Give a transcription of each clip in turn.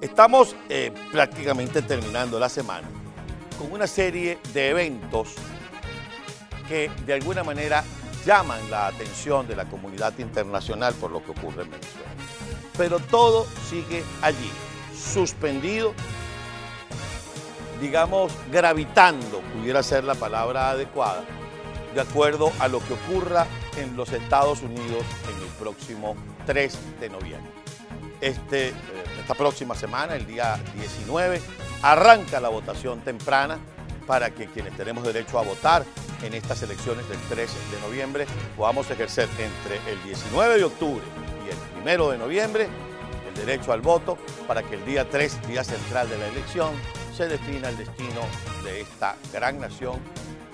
Estamos eh, prácticamente terminando la semana con una serie de eventos que de alguna manera llaman la atención de la comunidad internacional por lo que ocurre en Venezuela. Pero todo sigue allí, suspendido, digamos, gravitando, pudiera ser la palabra adecuada, de acuerdo a lo que ocurra en los Estados Unidos en el próximo 3 de noviembre. Este, eh, esta próxima semana, el día 19, arranca la votación temprana para que quienes tenemos derecho a votar en estas elecciones del 13 de noviembre podamos ejercer entre el 19 de octubre y el 1 de noviembre el derecho al voto para que el día 3, día central de la elección, se defina el destino de esta gran nación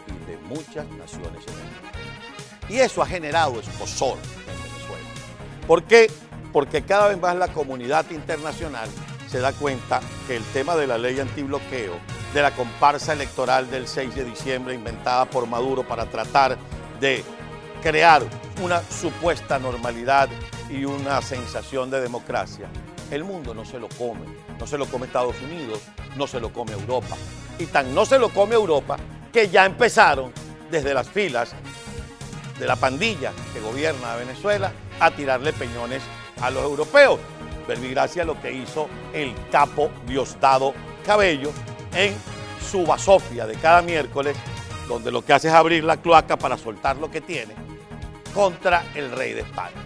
y de muchas naciones en el mundo. Y eso ha generado escosor en Venezuela. ¿Por qué? Porque cada vez más la comunidad internacional se da cuenta que el tema de la ley antibloqueo, de la comparsa electoral del 6 de diciembre inventada por Maduro para tratar de crear una supuesta normalidad y una sensación de democracia, el mundo no se lo come. No se lo come Estados Unidos, no se lo come Europa. Y tan no se lo come Europa que ya empezaron desde las filas de la pandilla que gobierna Venezuela a tirarle peñones a los europeos. Verbigracia lo que hizo el capo Diosdado Cabello en su basofia de cada miércoles, donde lo que hace es abrir la cloaca para soltar lo que tiene contra el rey de España.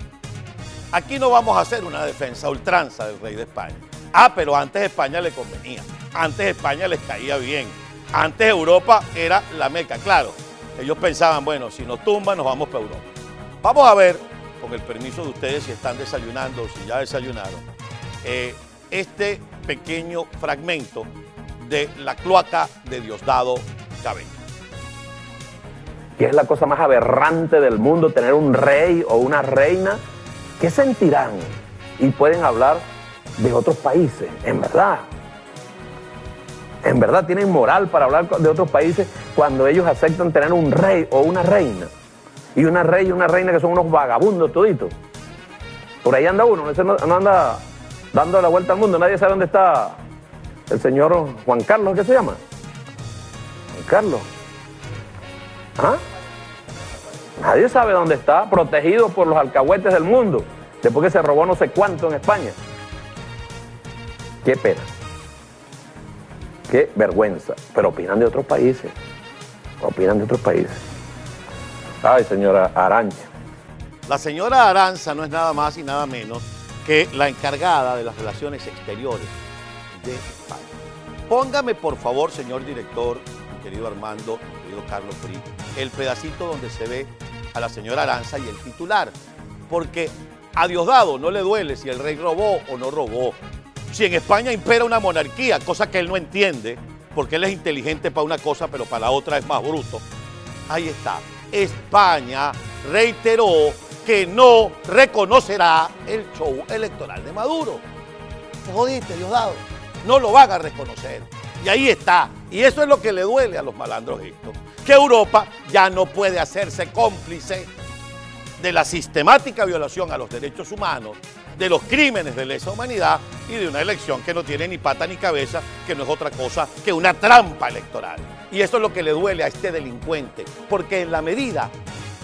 Aquí no vamos a hacer una defensa ultranza del rey de España. Ah, pero antes España le convenía, antes España les caía bien, antes Europa era la meca, claro. Ellos pensaban, bueno, si nos tumban nos vamos para Europa. Vamos a ver, con el permiso de ustedes, si están desayunando o si ya desayunaron, eh, este pequeño fragmento de la cloaca de Diosdado Cabello. Que es la cosa más aberrante del mundo, tener un rey o una reina. ¿Qué sentirán? Y pueden hablar de otros países, en verdad. En verdad tienen moral para hablar de otros países cuando ellos aceptan tener un rey o una reina. Y una rey y una reina que son unos vagabundos toditos. Por ahí anda uno, no, no anda dando la vuelta al mundo, nadie sabe dónde está el señor Juan Carlos, ¿qué se llama? Juan Carlos. ¿Ah? Nadie sabe dónde está, protegido por los alcahuetes del mundo, después que se robó no sé cuánto en España. Qué pena. Qué vergüenza. Pero opinan de otros países. Opinan de otros países. Ay, señora Arancha. La señora Aranza no es nada más y nada menos que la encargada de las relaciones exteriores de España. Póngame, por favor, señor director, querido Armando, querido Carlos Fri, el pedacito donde se ve a la señora Aranza y el titular. Porque a Diosdado no le duele si el rey robó o no robó si en España impera una monarquía, cosa que él no entiende, porque él es inteligente para una cosa, pero para la otra es más bruto. Ahí está. España reiteró que no reconocerá el show electoral de Maduro. Te jodiste, Diosdado. No lo van a reconocer. Y ahí está. Y eso es lo que le duele a los malandros estos. Que Europa ya no puede hacerse cómplice de la sistemática violación a los derechos humanos de los crímenes de lesa humanidad y de una elección que no tiene ni pata ni cabeza, que no es otra cosa que una trampa electoral. Y eso es lo que le duele a este delincuente, porque en la medida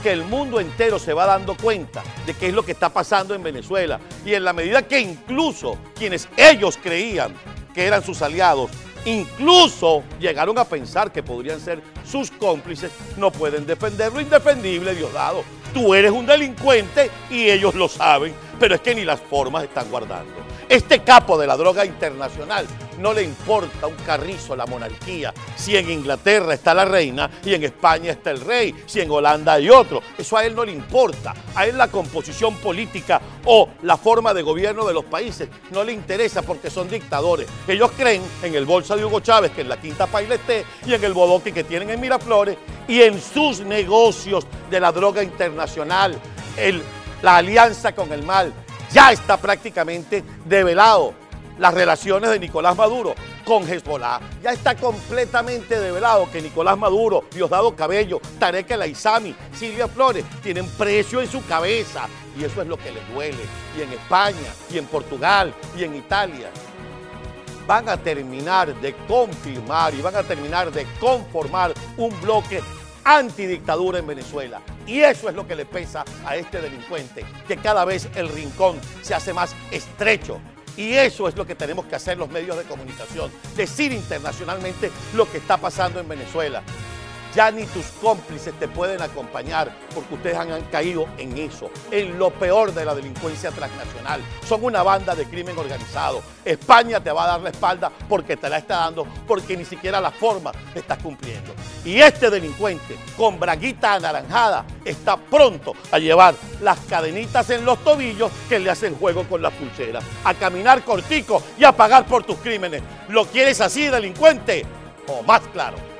que el mundo entero se va dando cuenta de qué es lo que está pasando en Venezuela y en la medida que incluso quienes ellos creían que eran sus aliados, incluso llegaron a pensar que podrían ser sus cómplices, no pueden defender lo indefendible, Diosdado. Tú eres un delincuente y ellos lo saben pero es que ni las formas están guardando. Este capo de la droga internacional no le importa un carrizo la monarquía, si en Inglaterra está la reina y en España está el rey, si en Holanda hay otro. Eso a él no le importa. A él la composición política o la forma de gobierno de los países no le interesa porque son dictadores. Ellos creen en el bolsa de Hugo Chávez, que es la quinta Paileté, y en el bodoque que tienen en Miraflores, y en sus negocios de la droga internacional. El la alianza con el mal. Ya está prácticamente develado las relaciones de Nicolás Maduro con Hezbollah. Ya está completamente develado que Nicolás Maduro, Diosdado Cabello, Tarek El Silvia Flores tienen precio en su cabeza. Y eso es lo que les duele. Y en España, y en Portugal, y en Italia. van a terminar de confirmar y van a terminar de conformar un bloque antidictadura en Venezuela. Y eso es lo que le pesa a este delincuente, que cada vez el rincón se hace más estrecho. Y eso es lo que tenemos que hacer los medios de comunicación, decir internacionalmente lo que está pasando en Venezuela ya ni tus cómplices te pueden acompañar porque ustedes han, caído en eso, en lo peor de la delincuencia transnacional. Son una banda de crimen organizado. España te va a dar la espalda porque te la está dando, porque ni siquiera la forma estás cumpliendo. Y este delincuente con braguita anaranjada está pronto a llevar las cadenitas en los tobillos que le hacen juego con las pulseras, a caminar cortico y a pagar por tus crímenes. ¿Lo quieres así, delincuente? O más claro.